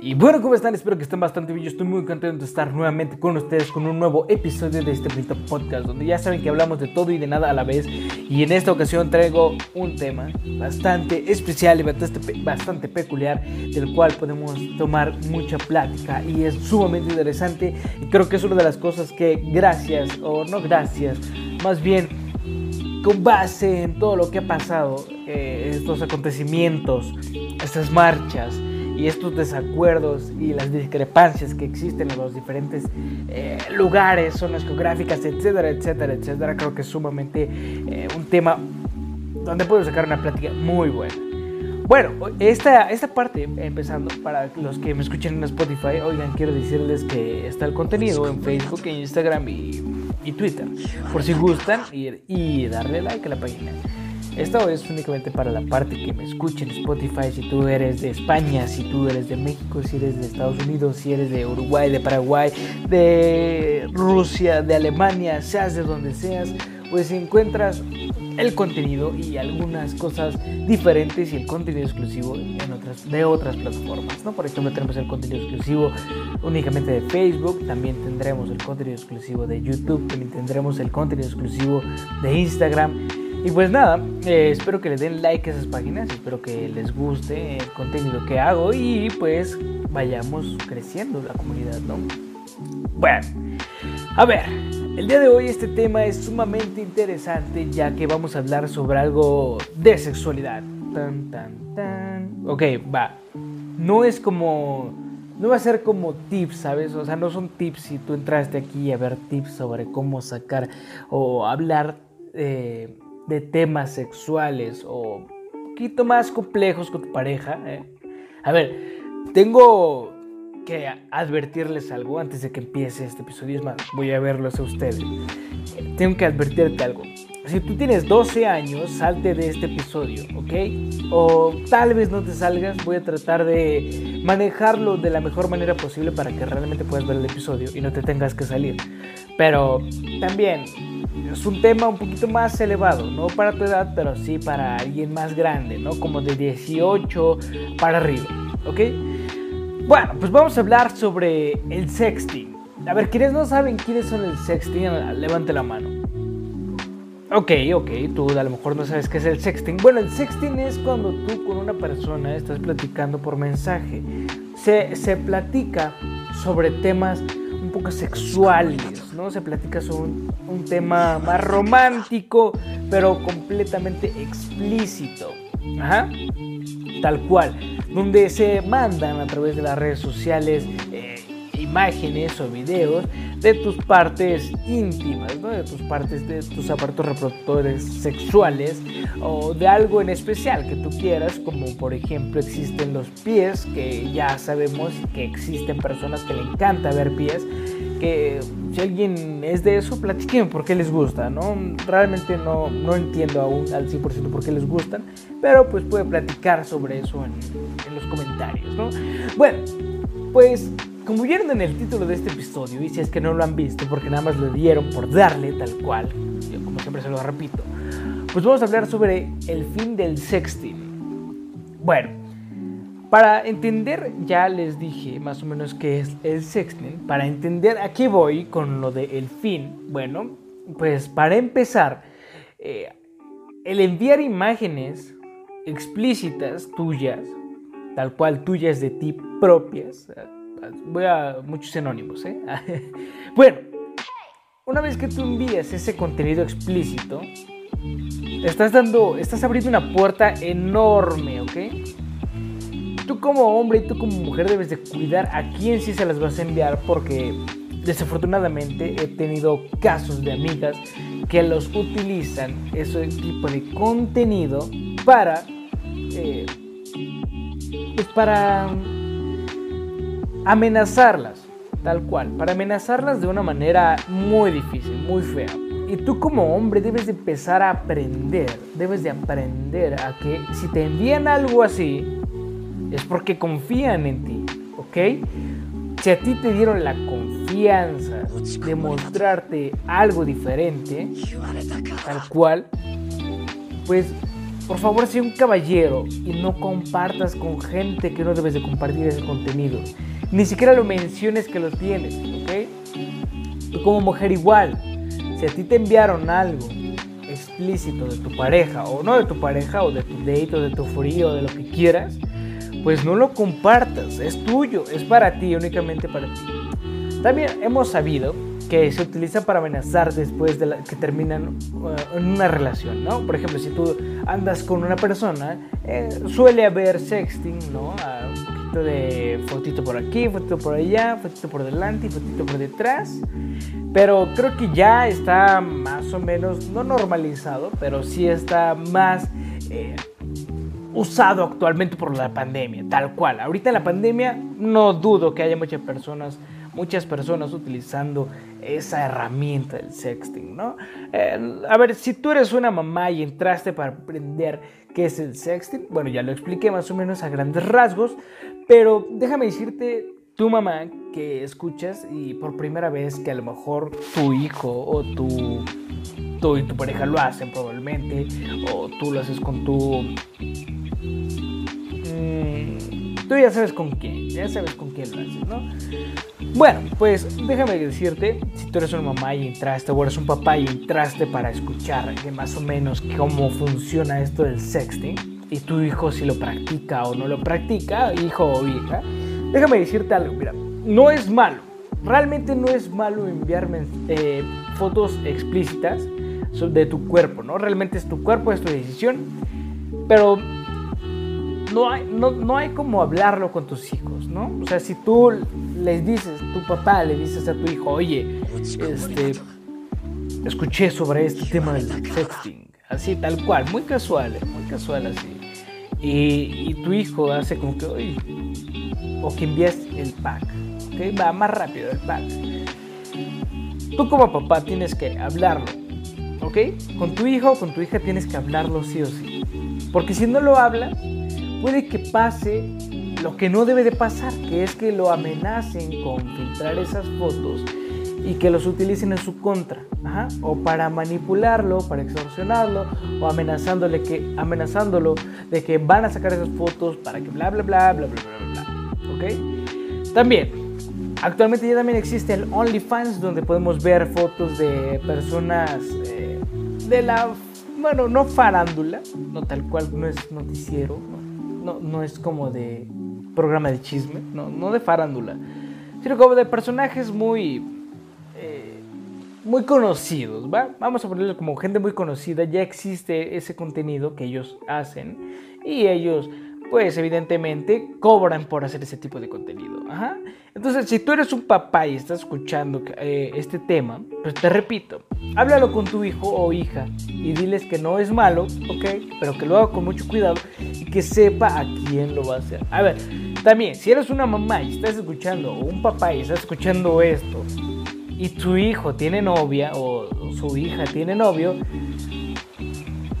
Y bueno, ¿cómo están? Espero que estén bastante bien. Yo estoy muy contento de estar nuevamente con ustedes con un nuevo episodio de este bonito podcast, donde ya saben que hablamos de todo y de nada a la vez. Y en esta ocasión traigo un tema bastante especial y bastante, bastante peculiar, del cual podemos tomar mucha plática y es sumamente interesante. Y creo que es una de las cosas que, gracias, o no gracias, más bien con base en todo lo que ha pasado, eh, estos acontecimientos, estas marchas y estos desacuerdos y las discrepancias que existen en los diferentes eh, lugares, zonas geográficas, etcétera, etcétera, etcétera, creo que es sumamente eh, un tema donde puedo sacar una plática muy buena. Bueno, esta, esta parte, empezando, para los que me escuchen en Spotify, oigan, quiero decirles que está el contenido en Facebook, en Instagram y, y Twitter, por si gustan ir y darle like a la página. Esto es únicamente para la parte que me escuchen en Spotify. Si tú eres de España, si tú eres de México, si eres de Estados Unidos, si eres de Uruguay, de Paraguay, de Rusia, de Alemania, seas de donde seas, pues encuentras el contenido y algunas cosas diferentes y el contenido exclusivo en otras, de otras plataformas. ¿no? Por ejemplo, tenemos el contenido exclusivo únicamente de Facebook, también tendremos el contenido exclusivo de YouTube, también tendremos el contenido exclusivo de Instagram y pues nada, eh, espero que le den like a esas páginas, espero que les guste el contenido que hago y pues vayamos creciendo la comunidad, ¿no? Bueno, a ver, el día de hoy este tema es sumamente interesante ya que vamos a hablar sobre algo de sexualidad. Tan, tan, tan. Ok, va. No es como... No va a ser como tips, ¿sabes? O sea, no son tips si tú entraste aquí a ver tips sobre cómo sacar o hablar... Eh, de temas sexuales o un poquito más complejos con tu pareja. ¿eh? A ver, tengo que advertirles algo antes de que empiece este episodio. Es más, voy a verlos a ustedes. Tengo que advertirte algo. Si tú tienes 12 años, salte de este episodio, ¿ok? O tal vez no te salgas, voy a tratar de manejarlo de la mejor manera posible para que realmente puedas ver el episodio y no te tengas que salir. Pero también es un tema un poquito más elevado, no para tu edad, pero sí para alguien más grande, ¿no? Como de 18 para arriba, ¿ok? Bueno, pues vamos a hablar sobre el sexting. A ver, quienes no saben quiénes son el sexting, levante la mano. Ok, ok, tú a lo mejor no sabes qué es el sexting. Bueno, el sexting es cuando tú con una persona estás platicando por mensaje. Se, se platica sobre temas un poco sexuales, ¿no? Se platica sobre un, tema más romántico, pero completamente explícito. Ajá. Tal cual. Donde se mandan a través de las redes sociales eh, imágenes o videos de tus partes íntimas, de tus partes, de tus aparatos reproductores sexuales o de algo en especial que tú quieras, como por ejemplo existen los pies, que ya sabemos que existen personas que le encanta ver pies, que si alguien es de eso, platiquen por qué les gusta, ¿no? Realmente no, no entiendo aún al 100% por qué les gustan, pero pues puede platicar sobre eso en, en los comentarios, ¿no? Bueno, pues como vieron en el título de este episodio, y si es que no lo han visto, porque nada más lo dieron por darle tal cual, yo como siempre se lo repito, pues vamos a hablar sobre el fin del sexting. Bueno, para entender, ya les dije más o menos qué es el sexting, para entender a qué voy con lo de el fin, bueno, pues para empezar, eh, el enviar imágenes explícitas tuyas, tal cual tuyas de ti propias, voy a muchos sinónimos, ¿eh? bueno, una vez que tú envías ese contenido explícito, estás dando, estás abriendo una puerta enorme, ¿ok? Tú como hombre y tú como mujer debes de cuidar a quién sí se las vas a enviar porque desafortunadamente he tenido casos de amigas que los utilizan ese tipo de contenido para eh, pues para amenazarlas, tal cual, para amenazarlas de una manera muy difícil, muy fea. Y tú como hombre debes de empezar a aprender, debes de aprender a que si te envían algo así, es porque confían en ti, ¿ok? Si a ti te dieron la confianza de mostrarte algo diferente, tal cual, pues por favor, sea un caballero y no compartas con gente que no debes de compartir ese contenido. Ni siquiera lo menciones que lo tienes, ¿ok? como mujer igual, si a ti te enviaron algo explícito de tu pareja, o no de tu pareja, o de tu date, o de tu frío, o de lo que quieras, pues no lo compartas, es tuyo, es para ti, únicamente para ti. También hemos sabido que se utiliza para amenazar después de que terminan uh, una relación, ¿no? Por ejemplo, si tú andas con una persona, eh, suele haber sexting, ¿no? Ah, un poquito de fotito por aquí, fotito por allá, fotito por delante y fotito por detrás. Pero creo que ya está más o menos, no normalizado, pero sí está más eh, usado actualmente por la pandemia, tal cual. Ahorita en la pandemia no dudo que haya muchas personas muchas personas utilizando esa herramienta del sexting, ¿no? A ver, si tú eres una mamá y entraste para aprender qué es el sexting, bueno, ya lo expliqué más o menos a grandes rasgos, pero déjame decirte, tu mamá que escuchas y por primera vez que a lo mejor tu hijo o tu, tú y tu pareja lo hacen probablemente, o tú lo haces con tu... Mm, tú ya sabes con quién, ya sabes con quién lo haces, ¿no? Bueno, pues déjame decirte, si tú eres una mamá y entraste, o eres un papá y entraste para escuchar que más o menos cómo funciona esto del sexting, y tu hijo si lo practica o no lo practica, hijo o hija, déjame decirte algo, mira, no es malo, realmente no es malo enviarme eh, fotos explícitas de tu cuerpo, ¿no? Realmente es tu cuerpo, es tu decisión, pero no hay, no, no hay como hablarlo con tus hijos, ¿no? O sea, si tú les dices, tu papá le dices a tu hijo, oye, este, escuché sobre este tema del sexting, así tal cual, muy casual, eh, muy casual así. Y, tu hijo hace como que, oye, o que envías el pack, ¿ok? Va más rápido el pack. Tú como papá tienes que hablarlo, ¿ok? Con tu hijo o con tu hija tienes que hablarlo sí o sí. Porque si no lo hablas, puede que pase lo que no debe de pasar, que es que lo amenacen con filtrar esas fotos y que los utilicen en su contra, o para manipularlo, para extorsionarlo, o amenazándole que, amenazándolo de que van a sacar esas fotos para que bla bla bla bla bla bla bla, ¿ok? También, actualmente ya también existe el OnlyFans donde podemos ver fotos de personas eh, de la, bueno, no farándula, no tal cual, no es noticiero, no, no es como de programa de chisme, no, no de farándula, sino como de personajes muy, eh, muy conocidos, ¿va? Vamos a ponerlo como gente muy conocida, ya existe ese contenido que ellos hacen y ellos pues evidentemente cobran por hacer ese tipo de contenido. Ajá. Entonces, si tú eres un papá y estás escuchando eh, este tema, pues te repito, háblalo con tu hijo o hija y diles que no es malo, ¿ok? Pero que lo haga con mucho cuidado y que sepa a quién lo va a hacer. A ver, también, si eres una mamá y estás escuchando, o un papá y estás escuchando esto, y tu hijo tiene novia o su hija tiene novio,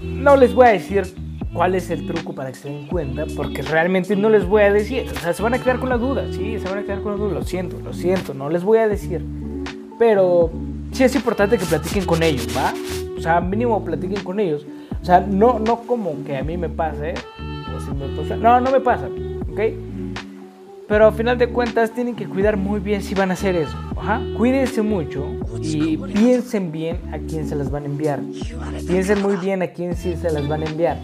no les voy a decir cuál es el truco para que se den cuenta, porque realmente no les voy a decir. O sea, se van a quedar con la duda, sí, se van a quedar con la duda. Lo siento, lo siento, no les voy a decir. Pero sí es importante que platiquen con ellos, ¿va? O sea, mínimo platiquen con ellos. O sea, no, no como que a mí me pase, o si me pasa. No, no me pasa, ¿ok? Pero al final de cuentas tienen que cuidar muy bien si van a hacer eso. Ajá. Cuídense mucho y piensen bien a quién se las van a enviar. Piensen muy bien a quién sí se las van a enviar.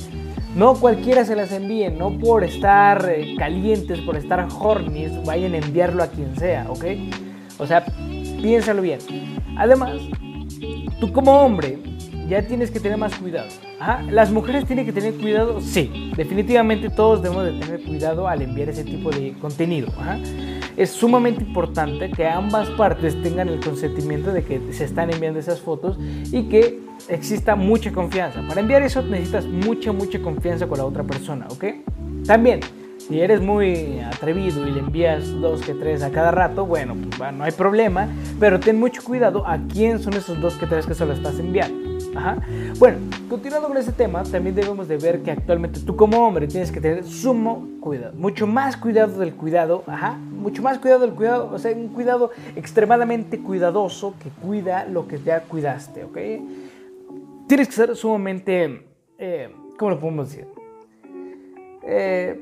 No cualquiera se las envíe, no por estar eh, calientes, por estar horny, vayan a enviarlo a quien sea, ¿ok? O sea, piénsalo bien. Además, tú como hombre ya tienes que tener más cuidado. Las mujeres tienen que tener cuidado, sí, definitivamente todos debemos de tener cuidado al enviar ese tipo de contenido. Es sumamente importante que ambas partes tengan el consentimiento de que se están enviando esas fotos y que exista mucha confianza. Para enviar eso necesitas mucha, mucha confianza con la otra persona, ¿ok? También, si eres muy atrevido y le envías dos que tres a cada rato, bueno, pues no hay problema, pero ten mucho cuidado a quién son esos dos que tres que se estás enviando. Ajá. Bueno, continuando con este tema, también debemos de ver que actualmente tú como hombre tienes que tener sumo cuidado, mucho más cuidado del cuidado, ajá, mucho más cuidado del cuidado, o sea, un cuidado extremadamente cuidadoso que cuida lo que ya cuidaste, ¿ok? Tienes que ser sumamente eh, ¿Cómo lo podemos decir? Eh,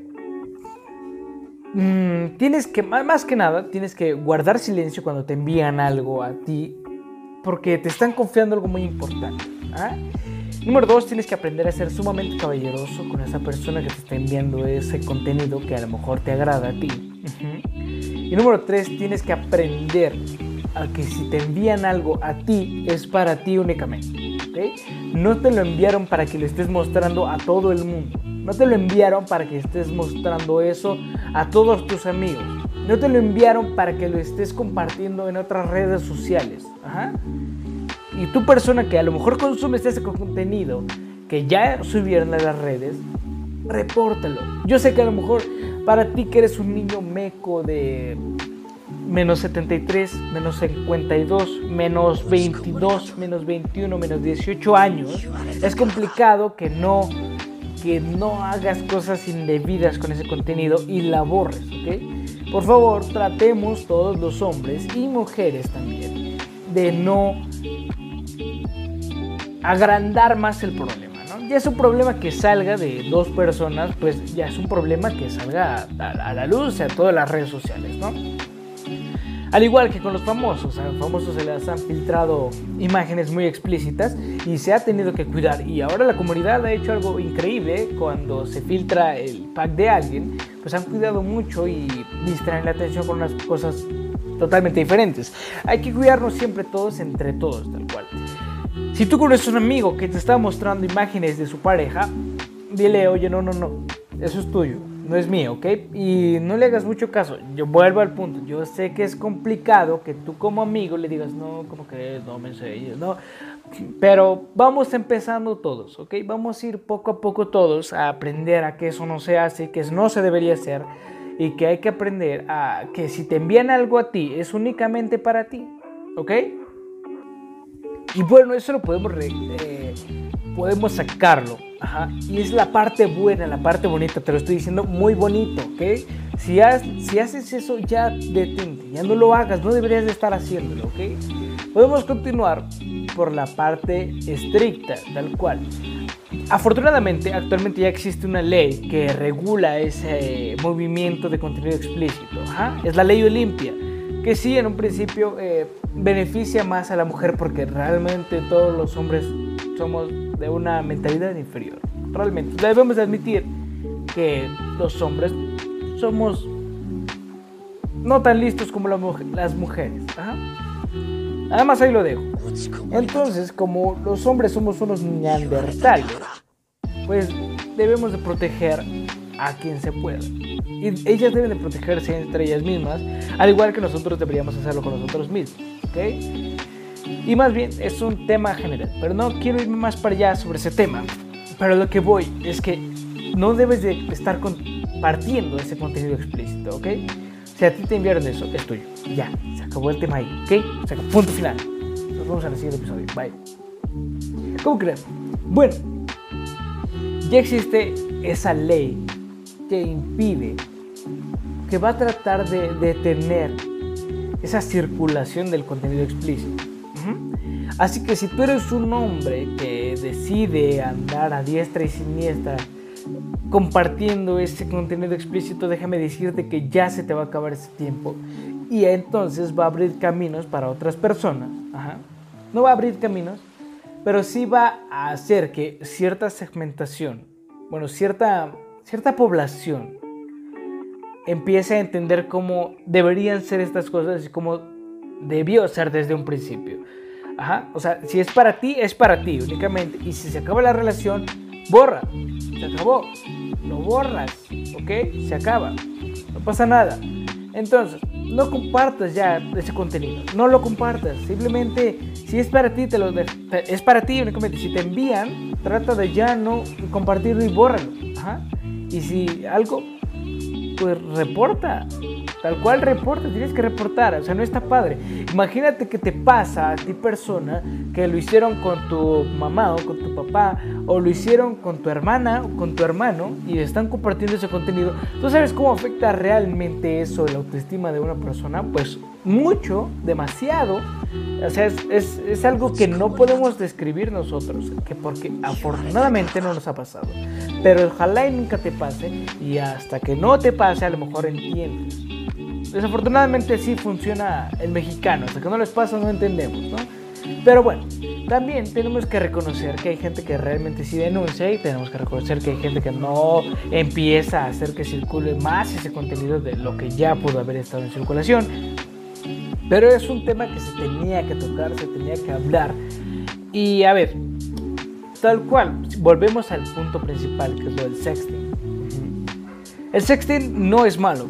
mm, tienes que, más que nada, tienes que guardar silencio cuando te envían algo a ti, porque te están confiando algo muy importante. ¿ah? Número dos, tienes que aprender a ser sumamente caballeroso con esa persona que te está enviando ese contenido que a lo mejor te agrada a ti. Y número tres, tienes que aprender a que si te envían algo a ti, es para ti únicamente. No te lo enviaron para que lo estés mostrando a todo el mundo. No te lo enviaron para que estés mostrando eso a todos tus amigos. No te lo enviaron para que lo estés compartiendo en otras redes sociales. Y tu persona que a lo mejor consumes ese contenido que ya subieron a las redes, repórtalo. Yo sé que a lo mejor para ti que eres un niño meco de menos 73, menos 52, menos 22, menos 21, menos 18 años, es complicado que no, que no hagas cosas indebidas con ese contenido y la borres, ¿ok? Por favor, tratemos todos los hombres y mujeres también de no agrandar más el problema. Ya es un problema que salga de dos personas, pues ya es un problema que salga a, a la luz a todas las redes sociales, ¿no? Al igual que con los famosos, a los famosos se les han filtrado imágenes muy explícitas y se ha tenido que cuidar. Y ahora la comunidad ha hecho algo increíble cuando se filtra el pack de alguien, pues han cuidado mucho y distraen la atención con unas cosas totalmente diferentes. Hay que cuidarnos siempre todos entre todos, tal cual. Si tú conoces un amigo que te está mostrando imágenes de su pareja, dile, oye, no, no, no, eso es tuyo no es mío, ¿ok? Y no le hagas mucho caso. Yo vuelvo al punto. Yo sé que es complicado que tú como amigo le digas, no, como que no me enseñes, no. Pero vamos empezando todos, ¿ok? Vamos a ir poco a poco todos a aprender a que eso no se hace, que no se debería hacer y que hay que aprender a que si te envían algo a ti es únicamente para ti, ¿ok? Y bueno, eso lo podemos, eh, podemos sacarlo y es la parte buena, la parte bonita, te lo estoy diciendo muy bonito, ¿ok? Si, si haces eso, ya detente, ya no lo hagas, no deberías de estar haciéndolo, ¿ok? Podemos continuar por la parte estricta, tal cual. Afortunadamente, actualmente ya existe una ley que regula ese movimiento de contenido explícito. Es la ley Olimpia, que sí, en un principio eh, beneficia más a la mujer porque realmente todos los hombres somos de una mentalidad inferior. Realmente, debemos admitir que los hombres somos no tan listos como las mujeres. Además, ahí lo dejo. Entonces, como los hombres somos unos neandertales, pues debemos de proteger a quien se pueda. Y ellas deben de protegerse entre ellas mismas, al igual que nosotros deberíamos hacerlo con nosotros mismos. ¿ok? Y más bien es un tema general, pero no quiero irme más para allá sobre ese tema. Pero lo que voy es que no debes de estar compartiendo ese contenido explícito, ¿ok? Si a ti te enviaron eso, es tuyo. Ya, se acabó el tema ahí, ¿ok? Punto final. Nos vemos en el siguiente episodio. Bye. ¿Cómo creen? Bueno, ya existe esa ley que impide, que va a tratar de detener esa circulación del contenido explícito. Así que si tú eres un hombre que decide andar a diestra y siniestra compartiendo ese contenido explícito, déjame decirte que ya se te va a acabar ese tiempo y entonces va a abrir caminos para otras personas. No va a abrir caminos, pero sí va a hacer que cierta segmentación, bueno, cierta, cierta población empiece a entender cómo deberían ser estas cosas y cómo debió ser desde un principio. Ajá, o sea, si es para ti, es para ti únicamente. Y si se acaba la relación, borra. Se acabó. Lo borras, ¿ok? Se acaba. No pasa nada. Entonces, no compartas ya ese contenido. No lo compartas. Simplemente, si es para ti, te lo es para ti únicamente. Si te envían, trata de ya no compartirlo y bórralo. Ajá. Y si algo, pues reporta. Tal cual reporta, tienes que reportar, o sea, no está padre. Imagínate que te pasa a ti persona que lo hicieron con tu mamá o con tu papá, o lo hicieron con tu hermana o con tu hermano y están compartiendo ese contenido. ¿Tú sabes cómo afecta realmente eso la autoestima de una persona? Pues mucho, demasiado. O sea, es, es, algo que no podemos describir nosotros, que porque afortunadamente no nos ha pasado. Pero ojalá y nunca te pase, y hasta que no te pase, a lo mejor entiendes. Desafortunadamente sí funciona el mexicano, hasta que no les pasa no entendemos, ¿no? Pero bueno, también tenemos que reconocer que hay gente que realmente sí denuncia y tenemos que reconocer que hay gente que no empieza a hacer que circule más ese contenido de lo que ya pudo haber estado en circulación. Pero es un tema que se tenía que tocar, se tenía que hablar. Y a ver, tal cual, volvemos al punto principal, que es lo del sexting. El sexting no es malo,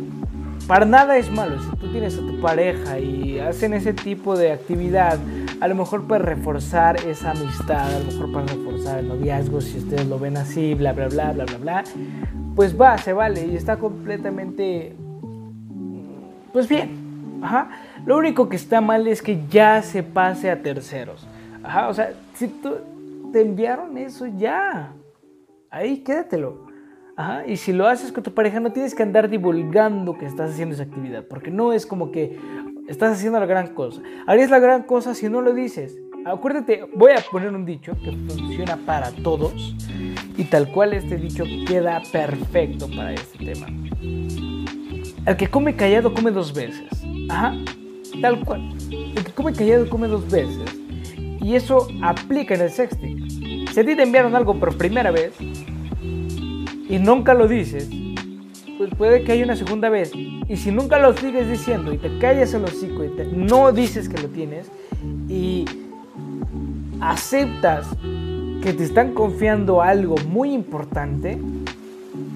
para nada es malo. Si tú tienes a tu pareja y hacen ese tipo de actividad, a lo mejor para reforzar esa amistad, a lo mejor para reforzar el noviazgo, si ustedes lo ven así, bla, bla, bla, bla, bla, bla, pues va, se vale y está completamente, pues bien. Ajá. Lo único que está mal es que ya se pase a terceros. Ajá, o sea, si tú te enviaron eso, ya. Ahí quédatelo. Ajá, y si lo haces con tu pareja, no tienes que andar divulgando que estás haciendo esa actividad, porque no es como que estás haciendo la gran cosa. Harías la gran cosa si no lo dices. Acuérdate, voy a poner un dicho que funciona para todos y tal cual este dicho queda perfecto para este tema. El que come callado come dos veces. Ajá, tal cual. El que come callado come dos veces. Y eso aplica en el sexting. Si a ti te enviaron algo por primera vez, y nunca lo dices, pues puede que haya una segunda vez. Y si nunca lo sigues diciendo y te callas el hocico y no dices que lo tienes y aceptas que te están confiando algo muy importante,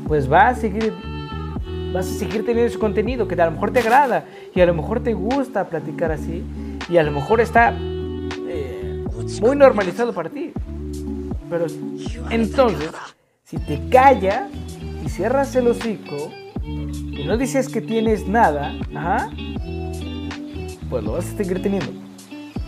pues vas a seguir vas a seguir teniendo ese contenido que a lo mejor te agrada y a lo mejor te gusta platicar así y a lo mejor está eh, muy normalizado para ti. Pero entonces si te callas y cierras el hocico y no dices que tienes nada, pues lo vas a seguir teniendo.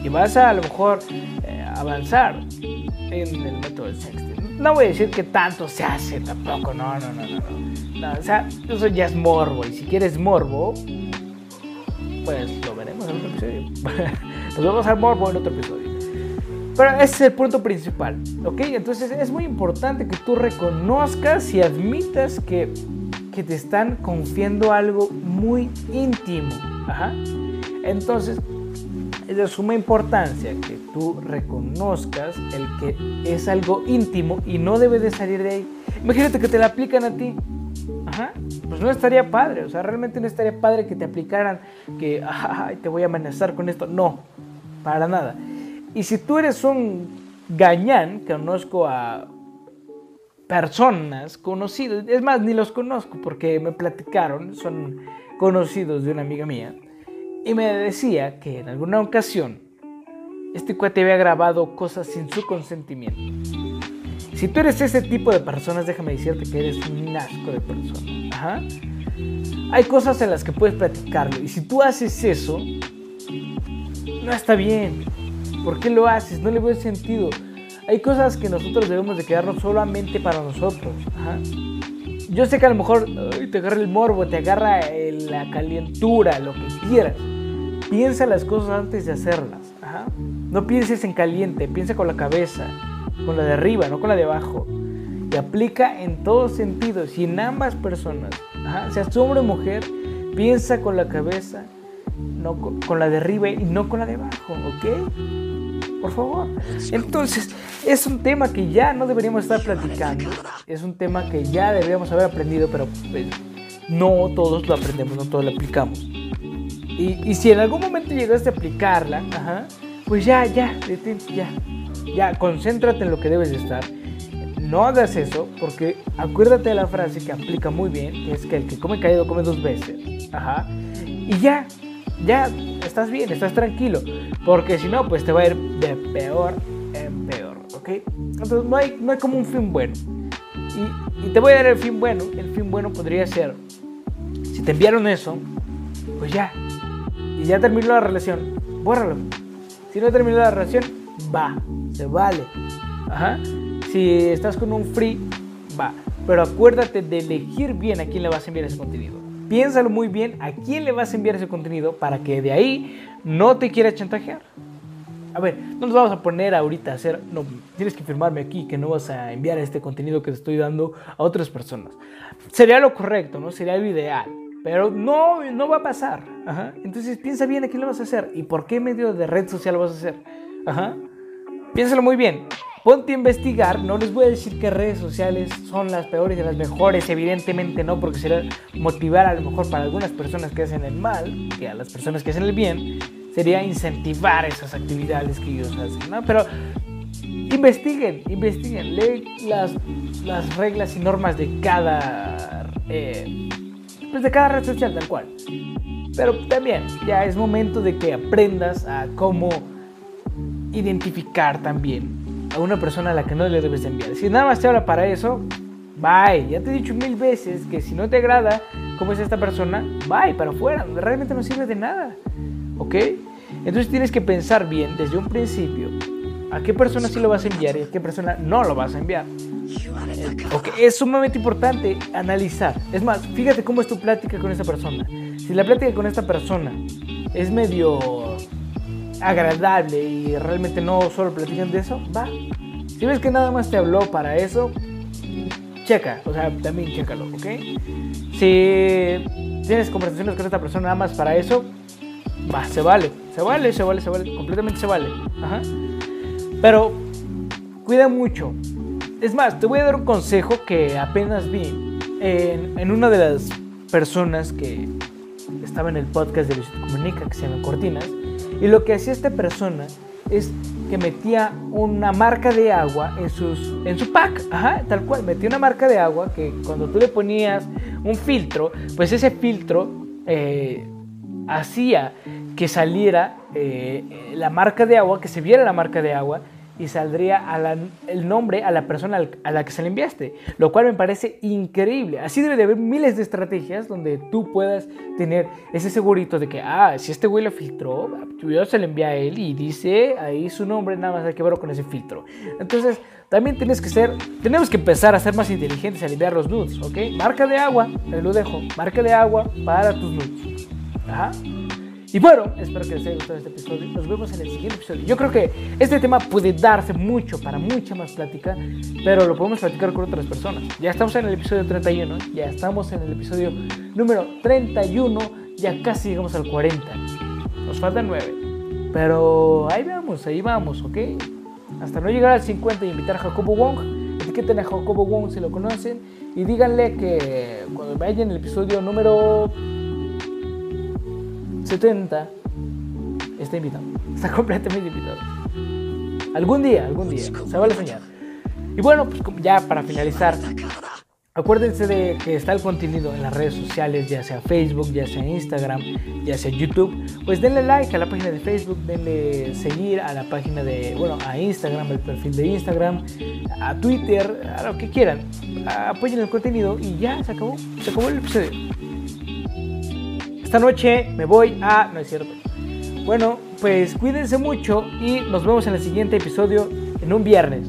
Y vas a a lo mejor eh, avanzar en el método del sexting. No voy a decir que tanto se hace tampoco, no, no, no, no. no. O sea, eso ya es morbo. Y si quieres morbo, pues lo veremos en otro episodio. Nos vemos al morbo en otro episodio. Pero ese es el punto principal, ¿ok? Entonces es muy importante que tú reconozcas y admitas que, que te están confiando algo muy íntimo. Ajá. Entonces es de suma importancia que tú reconozcas el que es algo íntimo y no debe de salir de ahí. Imagínate que te la aplican a ti. Pues no estaría padre, o sea, realmente no estaría padre que te aplicaran que te voy a amenazar con esto. No, para nada. Y si tú eres un gañán, conozco a personas conocidas, es más, ni los conozco porque me platicaron, son conocidos de una amiga mía, y me decía que en alguna ocasión este cuate había grabado cosas sin su consentimiento. Si tú eres ese tipo de personas, déjame decirte que eres un asco de persona. Hay cosas en las que puedes platicarlo y si tú haces eso, no está bien. ¿Por qué lo haces? No le veo sentido. Hay cosas que nosotros debemos de quedarnos solamente para nosotros. Yo sé que a lo mejor te agarra el morbo, te agarra la calentura, lo que quieras. Piensa las cosas antes de hacerlas. No pienses en caliente, piensa con la cabeza, con la de arriba, no con la de abajo. Y aplica en todos sentidos y en ambas personas. Ajá. Seas hombre o mujer, piensa con la cabeza, no con, la de arriba y no con la de abajo, ¿ok? por favor. Entonces, es un tema que ya no deberíamos estar platicando, es un tema que ya deberíamos haber aprendido, pero pues, no todos lo aprendemos, no todos lo aplicamos. Y, si en algún momento llegaste a aplicarla, pues ya, ya, ya, ya, concéntrate en lo que debes de estar. No hagas eso, porque acuérdate de la frase que aplica muy bien, que es que el que come caído come dos veces. Ajá. Y ya, ya estás bien, estás tranquilo. Porque si no, pues te va a ir de peor en peor, ¿ok? Entonces no hay, no hay como un fin bueno. Y, y te voy a dar el fin bueno. El fin bueno podría ser, si te enviaron eso, pues ya. Y ya terminó la relación, bórralo. Si no terminó la relación, va, se vale. Ajá. Si estás con un free, va. Pero acuérdate de elegir bien a quién le vas a enviar ese contenido. Piénsalo muy bien a quién le vas a enviar ese contenido para que de ahí no te quiera chantajear. A ver, no nos vamos a poner ahorita a hacer, no, tienes que firmarme aquí que no vas a enviar este contenido que te estoy dando a otras personas. Sería lo correcto, ¿no? Sería lo ideal. Pero no, no va a pasar. Ajá. Entonces piensa bien a quién lo vas a hacer y por qué medio de red social lo vas a hacer. Ajá. Piénsalo muy bien. Ponte a investigar, no les voy a decir que redes sociales son las peores y las mejores, evidentemente no, porque será motivar a lo mejor para algunas personas que hacen el mal, que a las personas que hacen el bien, sería incentivar esas actividades que ellos hacen, ¿no? Pero investiguen, investiguen, leen las, las reglas y normas de cada, eh, pues de cada red social, tal cual. Pero también ya es momento de que aprendas a cómo identificar también a una persona a la que no le debes enviar. Si nada más te habla para eso, bye. Ya te he dicho mil veces que si no te agrada cómo es esta persona, bye, para afuera. Realmente no sirve de nada. ¿Ok? Entonces tienes que pensar bien desde un principio a qué persona sí lo vas a enviar y a qué persona no lo vas a enviar. Ok, es sumamente importante analizar. Es más, fíjate cómo es tu plática con esa persona. Si la plática con esta persona es medio agradable y realmente no solo platican de eso, va. Si ves que nada más te habló para eso, checa, o sea, también chécalo, ¿ok? Si tienes conversaciones con esta persona nada más para eso, va, se vale, se vale, se vale, se vale, completamente se vale. Pero cuida mucho. Es más, te voy a dar un consejo que apenas vi en, una de las personas que estaba en el podcast de Luisito Comunica, que se llama Cortinas y lo que hacía esta persona es que metía una marca de agua en, sus, en su pack, Ajá, tal cual, metía una marca de agua que cuando tú le ponías un filtro, pues ese filtro eh, hacía que saliera eh, la marca de agua, que se viera la marca de agua y saldría el nombre a la persona a la que se le enviaste, lo cual me parece increíble. Así debe de haber miles de estrategias donde tú puedas tener ese segurito de que, ah, si este güey lo filtró, yo se le envía a él y dice ahí su nombre, nada más hay que verlo con ese filtro. Entonces, también tienes que ser, tenemos que empezar a ser más inteligentes al enviar los nudes, ¿ok? Marca de agua, te lo dejo, marca de agua para tus nudes. Ajá. Y bueno, espero que les haya gustado este episodio. Nos vemos en el siguiente episodio. Yo creo que este tema puede darse mucho para mucha más plática, pero lo podemos platicar con otras personas. Ya estamos en el episodio 31, ya estamos en el episodio número 31, ya casi llegamos al 40. Nos faltan 9. Pero ahí vamos, ahí vamos, ¿ok? Hasta no llegar al 50 y invitar a Jacobo Wong. Etiqueten a Jacobo Wong si lo conocen y díganle que cuando vayan el episodio número 70 está invitado. Está completamente invitado. Algún día, algún día. Se vale soñar. Y bueno, pues ya para finalizar, acuérdense de que está el contenido en las redes sociales, ya sea Facebook, ya sea Instagram, ya sea YouTube. Pues denle like a la página de Facebook, denle seguir a la página de, bueno, a Instagram, el perfil de Instagram, a Twitter, a lo que quieran. Apoyen el contenido y ya, se acabó. Se acabó el episodio. Esta noche me voy a... No es cierto. Bueno, pues cuídense mucho y nos vemos en el siguiente episodio en un viernes.